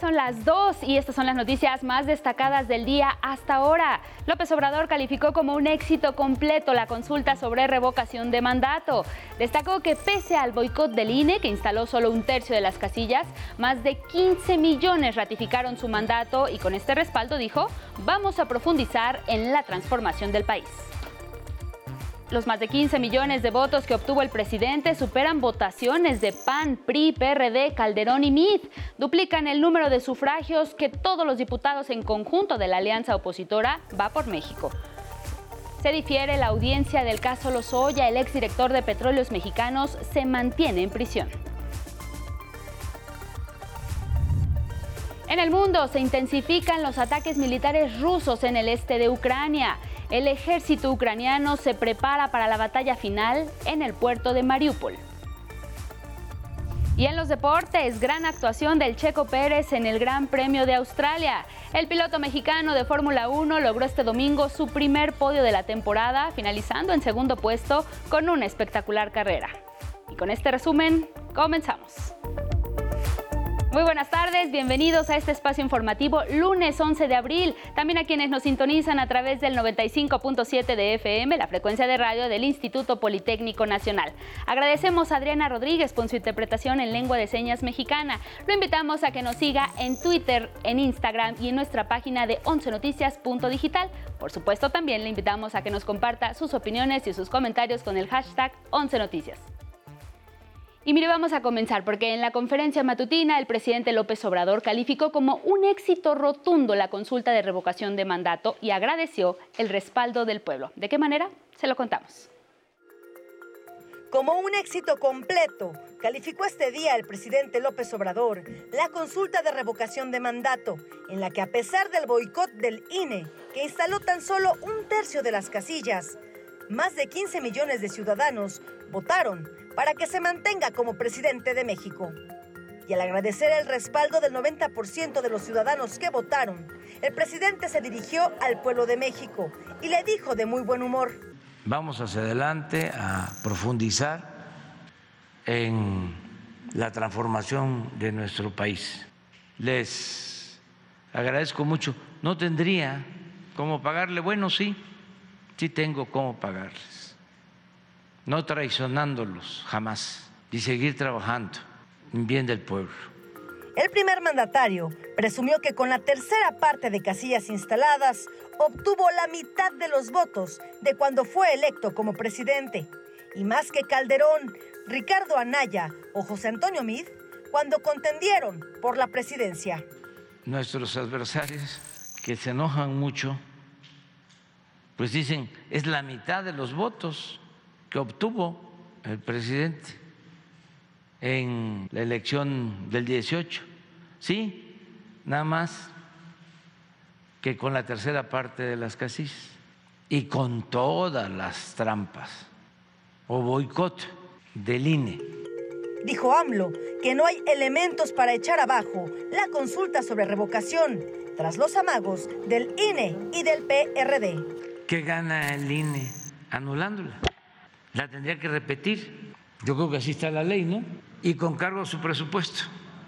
son las 2 y estas son las noticias más destacadas del día hasta ahora. López Obrador calificó como un éxito completo la consulta sobre revocación de mandato. Destacó que pese al boicot del INE, que instaló solo un tercio de las casillas, más de 15 millones ratificaron su mandato y con este respaldo dijo, vamos a profundizar en la transformación del país. Los más de 15 millones de votos que obtuvo el presidente superan votaciones de PAN, PRI, PRD, Calderón y MID. Duplican el número de sufragios que todos los diputados en conjunto de la alianza opositora va por México. Se difiere la audiencia del caso Lozoya. El exdirector de Petróleos Mexicanos se mantiene en prisión. En el mundo se intensifican los ataques militares rusos en el este de Ucrania. El ejército ucraniano se prepara para la batalla final en el puerto de Mariupol. Y en los deportes, gran actuación del Checo Pérez en el Gran Premio de Australia. El piloto mexicano de Fórmula 1 logró este domingo su primer podio de la temporada, finalizando en segundo puesto con una espectacular carrera. Y con este resumen, comenzamos. Muy buenas tardes, bienvenidos a este espacio informativo lunes 11 de abril. También a quienes nos sintonizan a través del 95.7 de FM, la frecuencia de radio del Instituto Politécnico Nacional. Agradecemos a Adriana Rodríguez por su interpretación en lengua de señas mexicana. Lo invitamos a que nos siga en Twitter, en Instagram y en nuestra página de 11noticias.digital. Por supuesto, también le invitamos a que nos comparta sus opiniones y sus comentarios con el hashtag 11noticias. Y mire, vamos a comenzar porque en la conferencia matutina el presidente López Obrador calificó como un éxito rotundo la consulta de revocación de mandato y agradeció el respaldo del pueblo. ¿De qué manera? Se lo contamos. Como un éxito completo, calificó este día el presidente López Obrador la consulta de revocación de mandato, en la que a pesar del boicot del INE, que instaló tan solo un tercio de las casillas, más de 15 millones de ciudadanos votaron para que se mantenga como presidente de México. Y al agradecer el respaldo del 90% de los ciudadanos que votaron, el presidente se dirigió al pueblo de México y le dijo de muy buen humor. Vamos hacia adelante a profundizar en la transformación de nuestro país. Les agradezco mucho. No tendría cómo pagarle, bueno, sí, sí tengo cómo pagarles, no traicionándolos jamás y seguir trabajando en bien del pueblo. El primer mandatario presumió que con la tercera parte de casillas instaladas obtuvo la mitad de los votos de cuando fue electo como presidente. Y más que Calderón, Ricardo Anaya o José Antonio Mid cuando contendieron por la presidencia. Nuestros adversarios que se enojan mucho pues dicen, es la mitad de los votos que obtuvo el presidente en la elección del 18. Sí, nada más que con la tercera parte de las casillas y con todas las trampas o boicot del INE. Dijo AMLO que no hay elementos para echar abajo la consulta sobre revocación tras los amagos del INE y del PRD. ¿Qué gana el INE anulándola? La tendría que repetir. Yo creo que así está la ley, ¿no? Y con cargo a su presupuesto.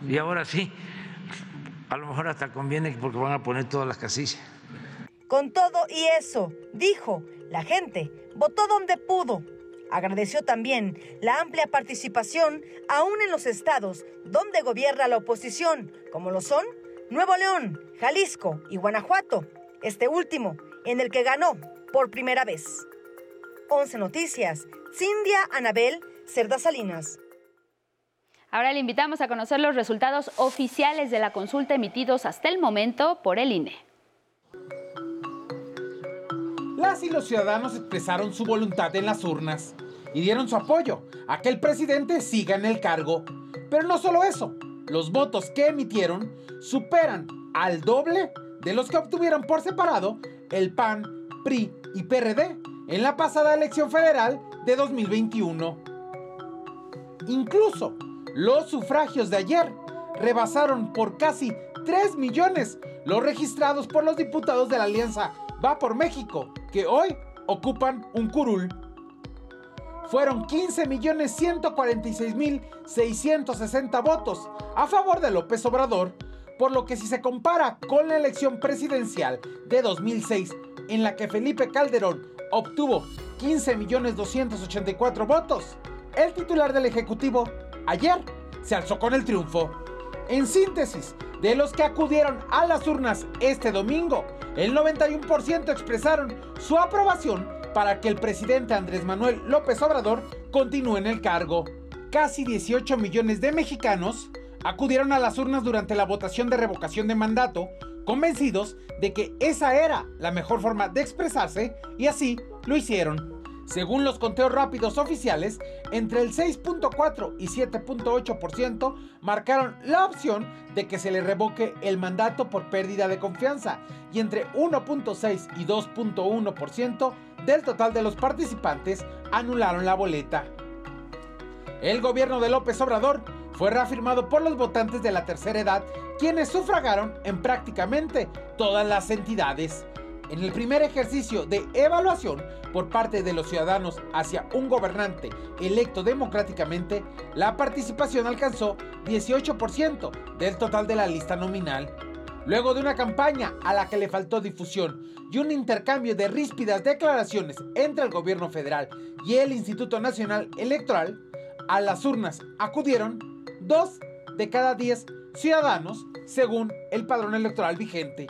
Y ahora sí, a lo mejor hasta conviene porque van a poner todas las casillas. Con todo y eso, dijo, la gente votó donde pudo. Agradeció también la amplia participación aún en los estados donde gobierna la oposición, como lo son Nuevo León, Jalisco y Guanajuato. Este último, en el que ganó por primera vez. 11 Noticias, Cindia Anabel Cerda Salinas. Ahora le invitamos a conocer los resultados oficiales de la consulta emitidos hasta el momento por el INE. Las y los ciudadanos expresaron su voluntad en las urnas y dieron su apoyo a que el presidente siga en el cargo. Pero no solo eso, los votos que emitieron superan al doble de los que obtuvieron por separado el PAN, PRI y PRD en la pasada elección federal de 2021. Incluso los sufragios de ayer rebasaron por casi 3 millones los registrados por los diputados de la alianza Va por México, que hoy ocupan un curul. Fueron 15.146.660 votos a favor de López Obrador por lo que si se compara con la elección presidencial de 2006, en la que Felipe Calderón obtuvo 15.284 votos, el titular del Ejecutivo ayer se alzó con el triunfo. En síntesis, de los que acudieron a las urnas este domingo, el 91% expresaron su aprobación para que el presidente Andrés Manuel López Obrador continúe en el cargo. Casi 18 millones de mexicanos acudieron a las urnas durante la votación de revocación de mandato, convencidos de que esa era la mejor forma de expresarse y así lo hicieron. Según los conteos rápidos oficiales, entre el 6.4 y 7.8% marcaron la opción de que se le revoque el mandato por pérdida de confianza y entre 1.6 y 2.1% del total de los participantes anularon la boleta. El gobierno de López Obrador fue reafirmado por los votantes de la tercera edad, quienes sufragaron en prácticamente todas las entidades. En el primer ejercicio de evaluación por parte de los ciudadanos hacia un gobernante electo democráticamente, la participación alcanzó 18% del total de la lista nominal. Luego de una campaña a la que le faltó difusión y un intercambio de ríspidas declaraciones entre el gobierno federal y el Instituto Nacional Electoral, a las urnas acudieron dos de cada diez ciudadanos según el padrón electoral vigente.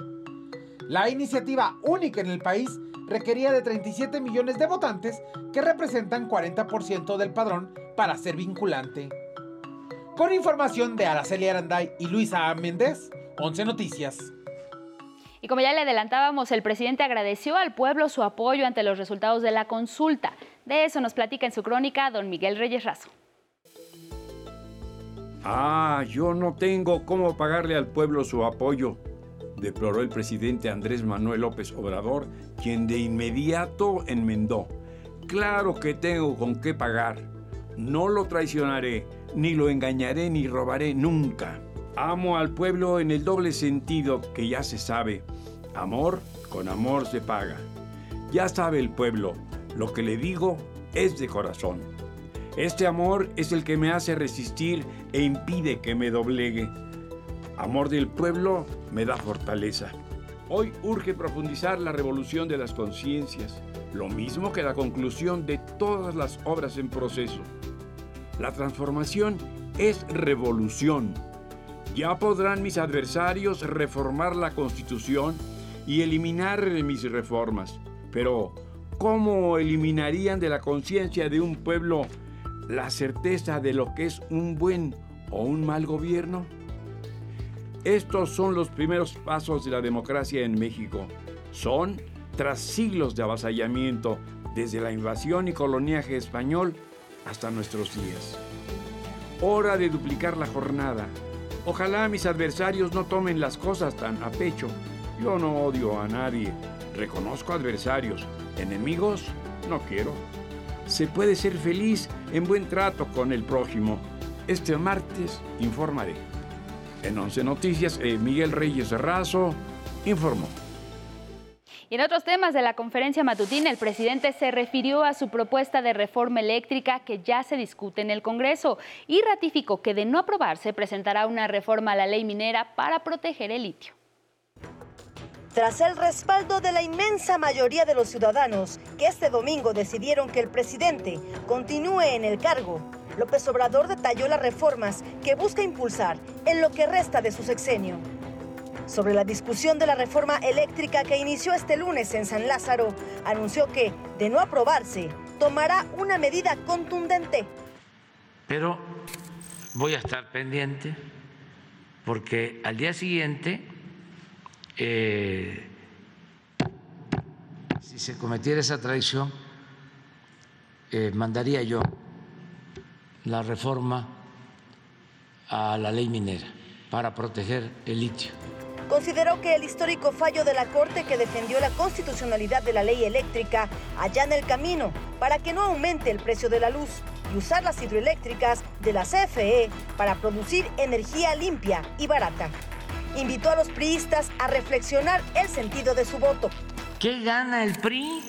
La iniciativa única en el país requería de 37 millones de votantes que representan 40% del padrón para ser vinculante. Con información de Araceli Aranday y Luisa Méndez, 11 Noticias. Y como ya le adelantábamos, el presidente agradeció al pueblo su apoyo ante los resultados de la consulta. De eso nos platica en su crónica don Miguel Reyes Razo. Ah, yo no tengo cómo pagarle al pueblo su apoyo, deploró el presidente Andrés Manuel López Obrador, quien de inmediato enmendó. Claro que tengo con qué pagar. No lo traicionaré, ni lo engañaré, ni robaré nunca. Amo al pueblo en el doble sentido que ya se sabe. Amor con amor se paga. Ya sabe el pueblo, lo que le digo es de corazón. Este amor es el que me hace resistir e impide que me doblegue. Amor del pueblo me da fortaleza. Hoy urge profundizar la revolución de las conciencias, lo mismo que la conclusión de todas las obras en proceso. La transformación es revolución. Ya podrán mis adversarios reformar la constitución y eliminar mis reformas. Pero, ¿cómo eliminarían de la conciencia de un pueblo la certeza de lo que es un buen o un mal gobierno? Estos son los primeros pasos de la democracia en México. Son tras siglos de avasallamiento, desde la invasión y coloniaje español hasta nuestros días. Hora de duplicar la jornada. Ojalá mis adversarios no tomen las cosas tan a pecho. Yo no odio a nadie. Reconozco adversarios. Enemigos no quiero se puede ser feliz en buen trato con el prójimo. Este martes informaré. En 11 Noticias, eh, Miguel Reyes Razo informó. Y en otros temas de la conferencia matutina, el presidente se refirió a su propuesta de reforma eléctrica que ya se discute en el Congreso y ratificó que de no aprobarse presentará una reforma a la ley minera para proteger el litio. Tras el respaldo de la inmensa mayoría de los ciudadanos que este domingo decidieron que el presidente continúe en el cargo, López Obrador detalló las reformas que busca impulsar en lo que resta de su sexenio. Sobre la discusión de la reforma eléctrica que inició este lunes en San Lázaro, anunció que, de no aprobarse, tomará una medida contundente. Pero voy a estar pendiente porque al día siguiente eh, si se cometiera esa traición, eh, mandaría yo la reforma a la ley minera para proteger el litio. Consideró que el histórico fallo de la Corte que defendió la constitucionalidad de la ley eléctrica allana el camino para que no aumente el precio de la luz y usar las hidroeléctricas de la CFE para producir energía limpia y barata invitó a los priistas a reflexionar el sentido de su voto. ¿Qué gana el PRI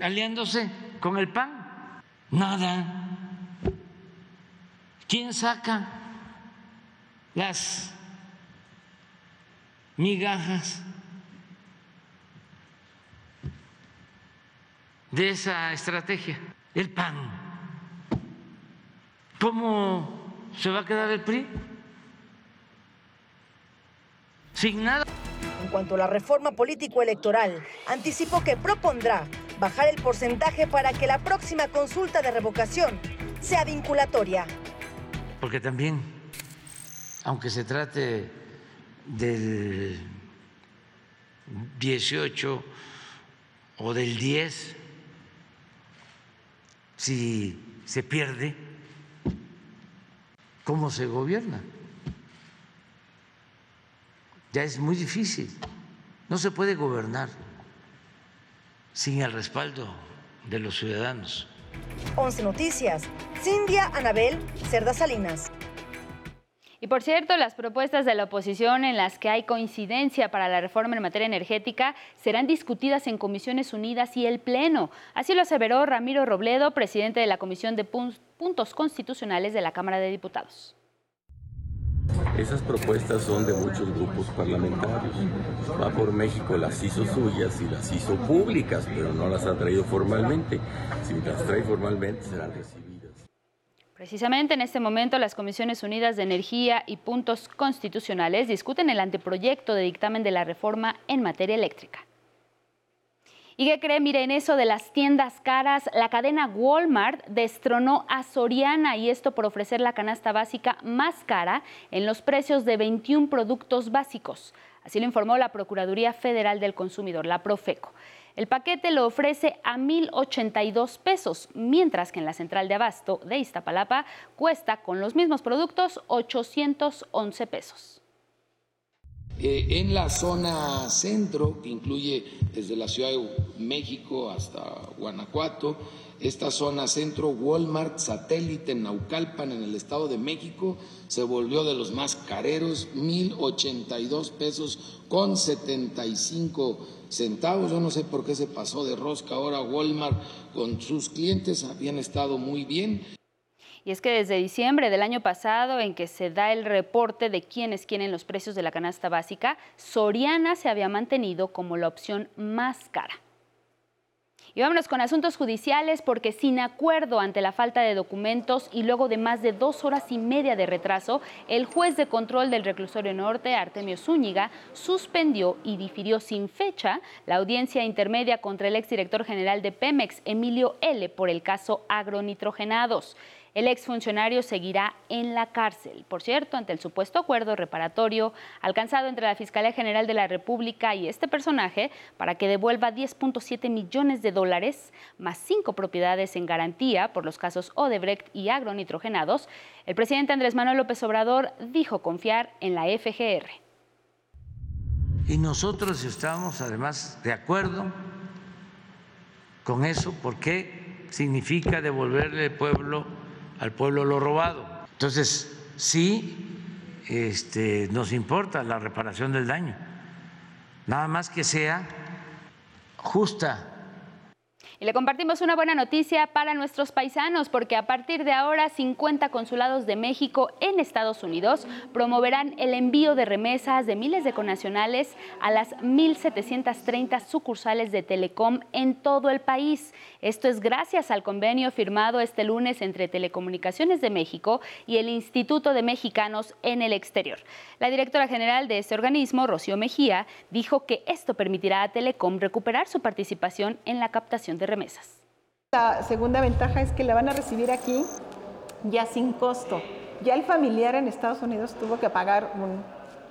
aliándose con el PAN? Nada. ¿Quién saca las migajas de esa estrategia, el PAN. ¿Cómo se va a quedar el PRI? Sin nada. En cuanto a la reforma político-electoral, anticipó que propondrá bajar el porcentaje para que la próxima consulta de revocación sea vinculatoria. Porque también, aunque se trate del 18 o del 10, si se pierde, ¿cómo se gobierna? Ya es muy difícil. No se puede gobernar sin el respaldo de los ciudadanos. 11 Noticias, Cindia Anabel Cerda Salinas. Y por cierto, las propuestas de la oposición en las que hay coincidencia para la reforma en materia energética serán discutidas en Comisiones Unidas y el Pleno. Así lo aseveró Ramiro Robledo, presidente de la Comisión de Puntos Constitucionales de la Cámara de Diputados. Esas propuestas son de muchos grupos parlamentarios. Va por México las hizo suyas y las hizo públicas, pero no las ha traído formalmente. Si las trae formalmente serán recibidas. Precisamente en este momento las Comisiones Unidas de Energía y Puntos Constitucionales discuten el anteproyecto de dictamen de la reforma en materia eléctrica. ¿Y qué cree? Miren, eso de las tiendas caras, la cadena Walmart destronó a Soriana y esto por ofrecer la canasta básica más cara en los precios de 21 productos básicos. Así lo informó la Procuraduría Federal del Consumidor, la Profeco. El paquete lo ofrece a 1.082 pesos, mientras que en la central de abasto de Iztapalapa cuesta con los mismos productos 811 pesos. Eh, en la zona centro, que incluye desde la Ciudad de México hasta Guanajuato, esta zona centro, Walmart satélite en Naucalpan, en el Estado de México, se volvió de los más careros, 1.082 pesos con 75 centavos. Yo no sé por qué se pasó de rosca ahora Walmart con sus clientes, habían estado muy bien. Y es que desde diciembre del año pasado, en que se da el reporte de quiénes quieren los precios de la canasta básica, Soriana se había mantenido como la opción más cara. Y vámonos con asuntos judiciales porque sin acuerdo ante la falta de documentos y luego de más de dos horas y media de retraso, el juez de control del reclusorio norte, Artemio Zúñiga, suspendió y difirió sin fecha la audiencia intermedia contra el exdirector general de Pemex, Emilio L., por el caso agronitrogenados. El exfuncionario seguirá en la cárcel, por cierto, ante el supuesto acuerdo reparatorio alcanzado entre la Fiscalía General de la República y este personaje para que devuelva 10.7 millones de dólares más cinco propiedades en garantía por los casos Odebrecht y agronitrogenados. El presidente Andrés Manuel López Obrador dijo confiar en la FGR. Y nosotros estamos además de acuerdo con eso porque significa devolverle al pueblo al pueblo lo robado. Entonces, sí, este, nos importa la reparación del daño, nada más que sea justa y le compartimos una buena noticia para nuestros paisanos, porque a partir de ahora 50 consulados de México en Estados Unidos promoverán el envío de remesas de miles de conacionales a las 1.730 sucursales de Telecom en todo el país. Esto es gracias al convenio firmado este lunes entre Telecomunicaciones de México y el Instituto de Mexicanos en el Exterior. La directora general de este organismo, Rocío Mejía, dijo que esto permitirá a Telecom recuperar su participación en la captación de remesas. La segunda ventaja es que la van a recibir aquí ya sin costo. Ya el familiar en Estados Unidos tuvo que pagar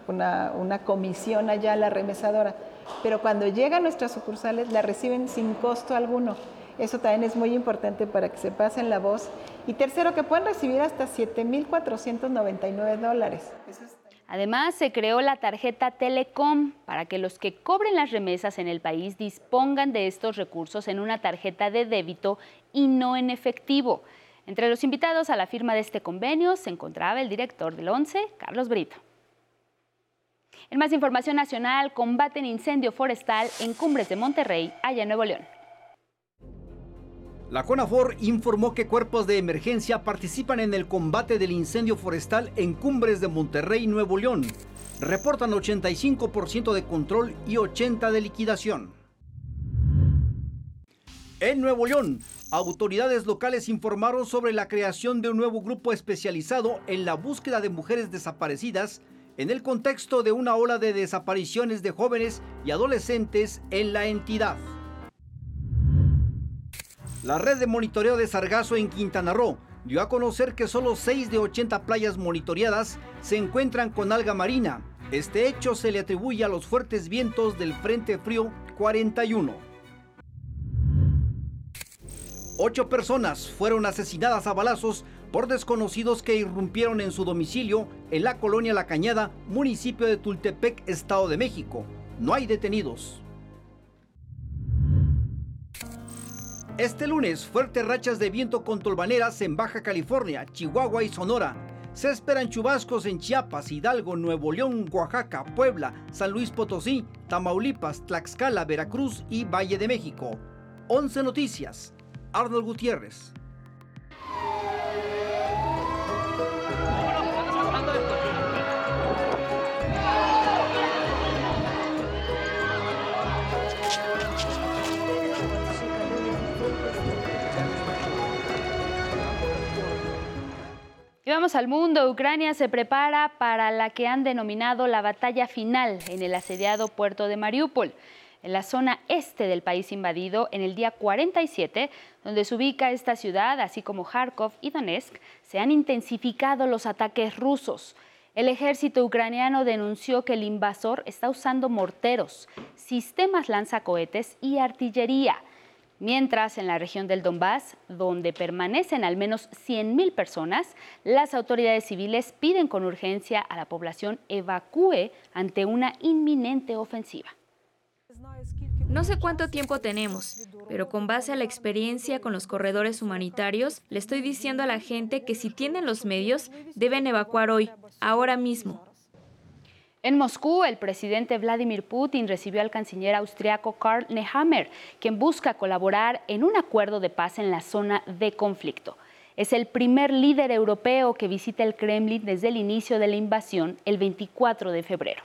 una, comisión allá a la remesadora, pero cuando llegan nuestras sucursales la reciben sin costo alguno. Eso también es muy importante para que se pasen la voz. Y tercero, que pueden recibir hasta 7.499 dólares. Eso es Además, se creó la tarjeta Telecom para que los que cobren las remesas en el país dispongan de estos recursos en una tarjeta de débito y no en efectivo. Entre los invitados a la firma de este convenio se encontraba el director del ONCE, Carlos Brito. En más información nacional, combaten incendio forestal en Cumbres de Monterrey, allá en Nuevo León. La CONAFOR informó que cuerpos de emergencia participan en el combate del incendio forestal en cumbres de Monterrey, Nuevo León. Reportan 85% de control y 80% de liquidación. En Nuevo León, autoridades locales informaron sobre la creación de un nuevo grupo especializado en la búsqueda de mujeres desaparecidas en el contexto de una ola de desapariciones de jóvenes y adolescentes en la entidad. La red de monitoreo de sargazo en Quintana Roo dio a conocer que solo 6 de 80 playas monitoreadas se encuentran con alga marina. Este hecho se le atribuye a los fuertes vientos del Frente Frío 41. Ocho personas fueron asesinadas a balazos por desconocidos que irrumpieron en su domicilio en la colonia La Cañada, municipio de Tultepec, Estado de México. No hay detenidos. Este lunes, fuertes rachas de viento con tolvaneras en Baja California, Chihuahua y Sonora. Se esperan chubascos en Chiapas, Hidalgo, Nuevo León, Oaxaca, Puebla, San Luis Potosí, Tamaulipas, Tlaxcala, Veracruz y Valle de México. 11 Noticias. Arnold Gutiérrez. Al mundo. Ucrania se prepara para la que han denominado la batalla final en el asediado puerto de Mariupol, en la zona este del país invadido, en el día 47, donde se ubica esta ciudad, así como Kharkov y Donetsk, se han intensificado los ataques rusos. El ejército ucraniano denunció que el invasor está usando morteros, sistemas lanzacohetes y artillería Mientras en la región del Donbass, donde permanecen al menos 100.000 personas, las autoridades civiles piden con urgencia a la población evacúe ante una inminente ofensiva. No sé cuánto tiempo tenemos, pero con base a la experiencia con los corredores humanitarios, le estoy diciendo a la gente que si tienen los medios, deben evacuar hoy, ahora mismo. En Moscú, el presidente Vladimir Putin recibió al canciller austriaco Karl Nehammer, quien busca colaborar en un acuerdo de paz en la zona de conflicto. Es el primer líder europeo que visita el Kremlin desde el inicio de la invasión el 24 de febrero.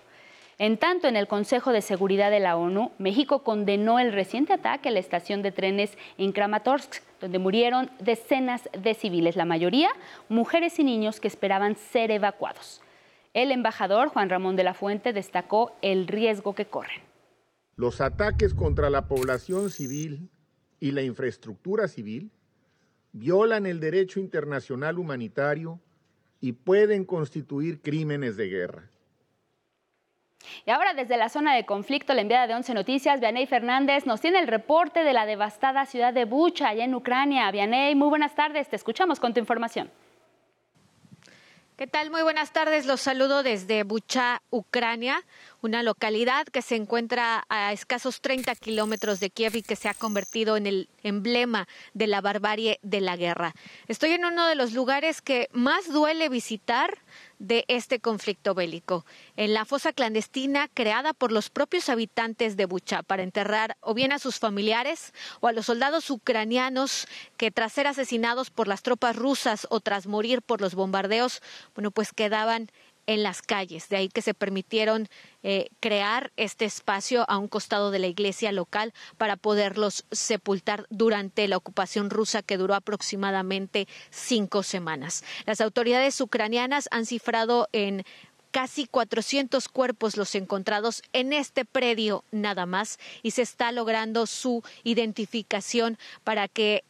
En tanto, en el Consejo de Seguridad de la ONU, México condenó el reciente ataque a la estación de trenes en Kramatorsk, donde murieron decenas de civiles, la mayoría mujeres y niños que esperaban ser evacuados. El embajador Juan Ramón de la Fuente destacó el riesgo que corren. Los ataques contra la población civil y la infraestructura civil violan el derecho internacional humanitario y pueden constituir crímenes de guerra. Y ahora desde la zona de conflicto, la enviada de Once Noticias, Vianey Fernández, nos tiene el reporte de la devastada ciudad de Bucha, allá en Ucrania. Vianey, muy buenas tardes, te escuchamos con tu información. ¿Qué tal? Muy buenas tardes. Los saludo desde Bucha, Ucrania, una localidad que se encuentra a escasos 30 kilómetros de Kiev y que se ha convertido en el emblema de la barbarie de la guerra. Estoy en uno de los lugares que más duele visitar de este conflicto bélico, en la fosa clandestina creada por los propios habitantes de Bucha para enterrar o bien a sus familiares o a los soldados ucranianos que tras ser asesinados por las tropas rusas o tras morir por los bombardeos, bueno, pues quedaban en las calles. De ahí que se permitieron eh, crear este espacio a un costado de la iglesia local para poderlos sepultar durante la ocupación rusa que duró aproximadamente cinco semanas. Las autoridades ucranianas han cifrado en casi 400 cuerpos los encontrados en este predio nada más y se está logrando su identificación para que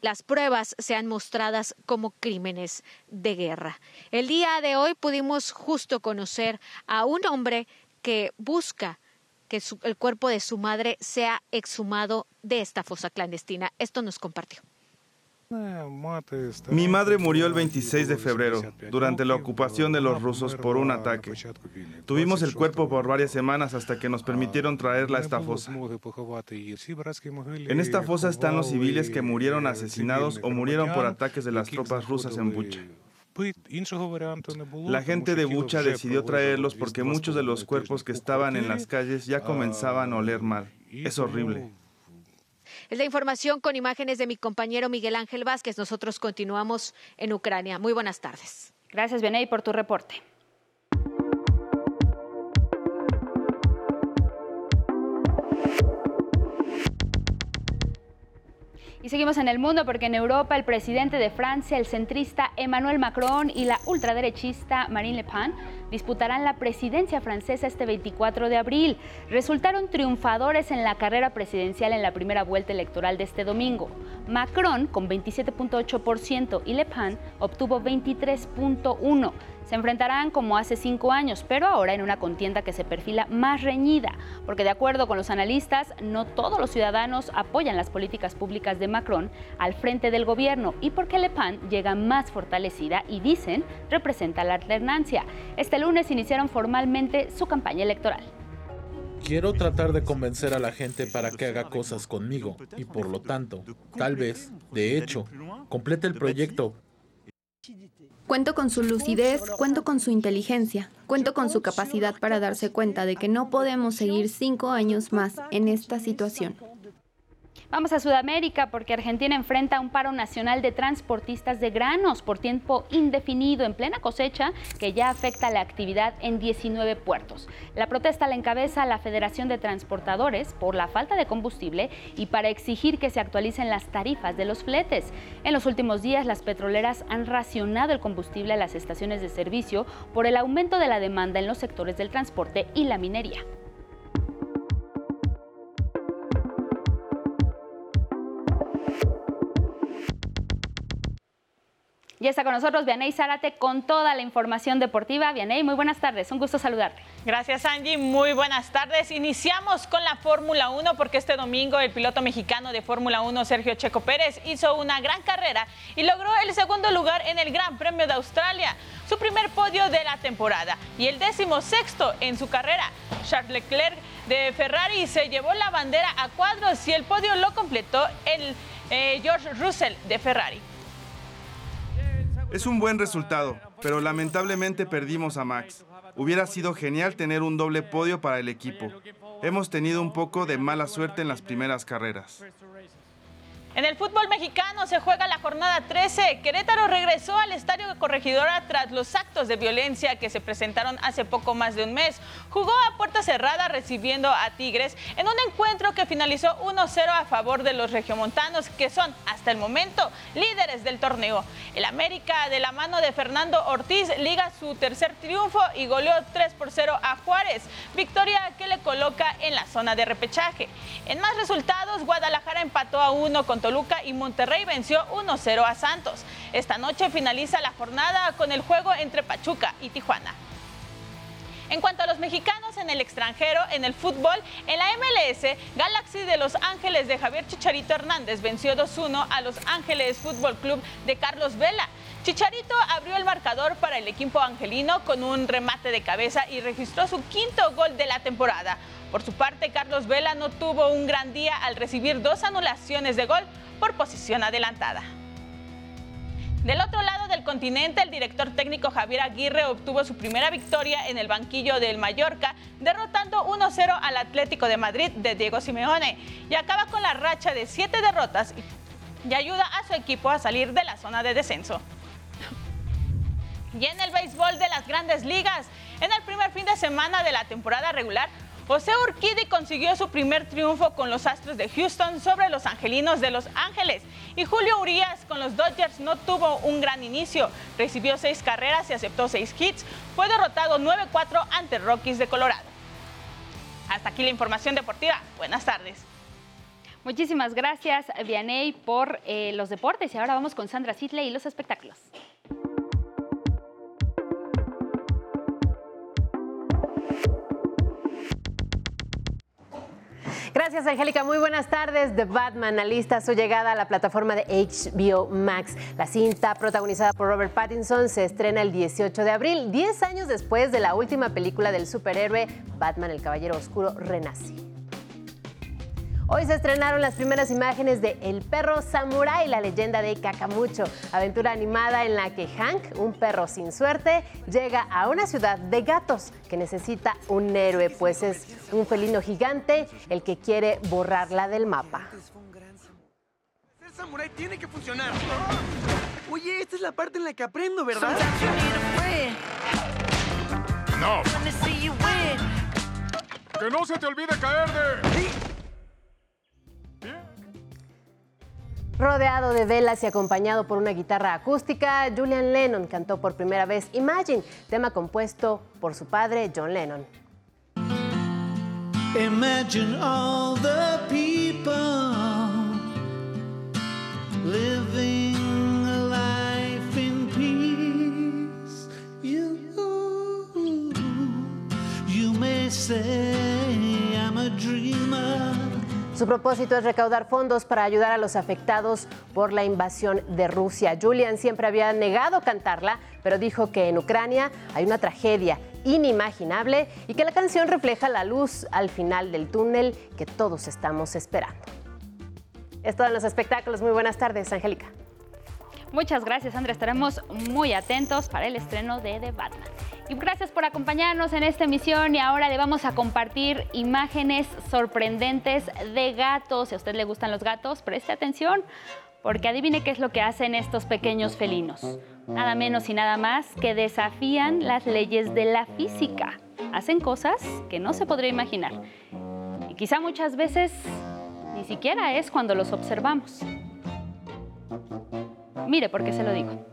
las pruebas sean mostradas como crímenes de guerra. El día de hoy pudimos justo conocer a un hombre que busca que el cuerpo de su madre sea exhumado de esta fosa clandestina. Esto nos compartió. Mi madre murió el 26 de febrero, durante la ocupación de los rusos por un ataque. Tuvimos el cuerpo por varias semanas hasta que nos permitieron traerla a esta fosa. En esta fosa están los civiles que murieron asesinados o murieron por ataques de las tropas rusas en Bucha. La gente de Bucha decidió traerlos porque muchos de los cuerpos que estaban en las calles ya comenzaban a oler mal. Es horrible. Es la información con imágenes de mi compañero Miguel Ángel Vázquez. Nosotros continuamos en Ucrania. Muy buenas tardes. Gracias, Vianey, por tu reporte. Y seguimos en el mundo porque en Europa el presidente de Francia, el centrista Emmanuel Macron y la ultraderechista Marine Le Pen disputarán la presidencia francesa este 24 de abril. Resultaron triunfadores en la carrera presidencial en la primera vuelta electoral de este domingo. Macron con 27.8% y Le Pen obtuvo 23.1%. Se enfrentarán como hace cinco años, pero ahora en una contienda que se perfila más reñida, porque de acuerdo con los analistas, no todos los ciudadanos apoyan las políticas públicas de Macron al frente del gobierno y porque Le Pen llega más fortalecida y dicen representa la alternancia. Este lunes iniciaron formalmente su campaña electoral. Quiero tratar de convencer a la gente para que haga cosas conmigo y por lo tanto, tal vez, de hecho, complete el proyecto Cuento con su lucidez, cuento con su inteligencia, cuento con su capacidad para darse cuenta de que no podemos seguir cinco años más en esta situación. Vamos a Sudamérica porque Argentina enfrenta un paro nacional de transportistas de granos por tiempo indefinido en plena cosecha que ya afecta la actividad en 19 puertos. La protesta la encabeza la Federación de Transportadores por la falta de combustible y para exigir que se actualicen las tarifas de los fletes. En los últimos días las petroleras han racionado el combustible a las estaciones de servicio por el aumento de la demanda en los sectores del transporte y la minería. Ya está con nosotros Vianey Zárate con toda la información deportiva. Vianey, muy buenas tardes, un gusto saludarte. Gracias Angie, muy buenas tardes. Iniciamos con la Fórmula 1 porque este domingo el piloto mexicano de Fórmula 1, Sergio Checo Pérez, hizo una gran carrera y logró el segundo lugar en el Gran Premio de Australia, su primer podio de la temporada y el décimo sexto en su carrera. Charles Leclerc de Ferrari se llevó la bandera a cuadros y el podio lo completó el eh, George Russell de Ferrari. Es un buen resultado, pero lamentablemente perdimos a Max. Hubiera sido genial tener un doble podio para el equipo. Hemos tenido un poco de mala suerte en las primeras carreras. En el fútbol mexicano se juega la jornada 13. Querétaro regresó al estadio de Corregidora tras los actos de violencia que se presentaron hace poco más de un mes. Jugó a puerta cerrada recibiendo a Tigres en un encuentro que finalizó 1-0 a favor de los regiomontanos, que son hasta el momento líderes del torneo. El América, de la mano de Fernando Ortiz, liga su tercer triunfo y goleó 3 por 0 a Juárez. Victoria que le coloca en la zona de repechaje. En más resultados, Guadalajara empató a uno con Toluca y Monterrey venció 1-0 a Santos. Esta noche finaliza la jornada con el juego entre Pachuca y Tijuana. En cuanto a los mexicanos en el extranjero, en el fútbol, en la MLS, Galaxy de Los Ángeles de Javier Chicharito Hernández venció 2-1 a Los Ángeles Fútbol Club de Carlos Vela. Chicharito abrió el marcador para el equipo angelino con un remate de cabeza y registró su quinto gol de la temporada. Por su parte, Carlos Vela no tuvo un gran día al recibir dos anulaciones de gol por posición adelantada. Del otro lado del continente, el director técnico Javier Aguirre obtuvo su primera victoria en el banquillo del Mallorca, derrotando 1-0 al Atlético de Madrid de Diego Simeone y acaba con la racha de siete derrotas y ayuda a su equipo a salir de la zona de descenso. Y en el béisbol de las grandes ligas, en el primer fin de semana de la temporada regular, José Urquidi consiguió su primer triunfo con los Astros de Houston sobre los Angelinos de Los Ángeles. Y Julio Urias con los Dodgers no tuvo un gran inicio. Recibió seis carreras y aceptó seis hits. Fue derrotado 9-4 ante Rockies de Colorado. Hasta aquí la información deportiva. Buenas tardes. Muchísimas gracias, Vianey, por eh, los deportes. Y ahora vamos con Sandra Sitley y los espectáculos. Gracias, Angélica. Muy buenas tardes. The Batman alista su llegada a la plataforma de HBO Max. La cinta, protagonizada por Robert Pattinson, se estrena el 18 de abril, 10 años después de la última película del superhéroe Batman el Caballero Oscuro Renace. Hoy se estrenaron las primeras imágenes de El perro Samurai, la leyenda de Kakamucho, aventura animada en la que Hank, un perro sin suerte, llega a una ciudad de gatos que necesita un héroe, pues es un felino gigante el que quiere borrarla del mapa. samurái tiene que funcionar. Oye, esta es la parte en la que aprendo, ¿verdad? No. Que no se te olvide caer de... Rodeado de velas y acompañado por una guitarra acústica, Julian Lennon cantó por primera vez Imagine, tema compuesto por su padre John Lennon. Imagine all the people living a life in peace. You, say. Su propósito es recaudar fondos para ayudar a los afectados por la invasión de Rusia. Julian siempre había negado cantarla, pero dijo que en Ucrania hay una tragedia inimaginable y que la canción refleja la luz al final del túnel que todos estamos esperando. Es todo en los espectáculos. Muy buenas tardes, Angélica. Muchas gracias, Andrea. Estaremos muy atentos para el estreno de The Batman. Gracias por acompañarnos en esta emisión y ahora le vamos a compartir imágenes sorprendentes de gatos. Si a usted le gustan los gatos, preste atención porque adivine qué es lo que hacen estos pequeños felinos. Nada menos y nada más que desafían las leyes de la física. Hacen cosas que no se podría imaginar. Y quizá muchas veces ni siquiera es cuando los observamos. Mire por qué se lo digo.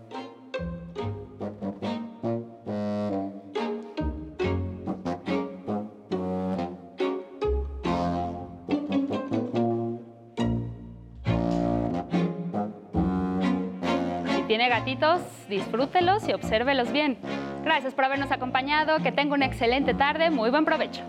Disfrútelos y obsérvelos bien. Gracias por habernos acompañado, que tenga una excelente tarde, muy buen provecho.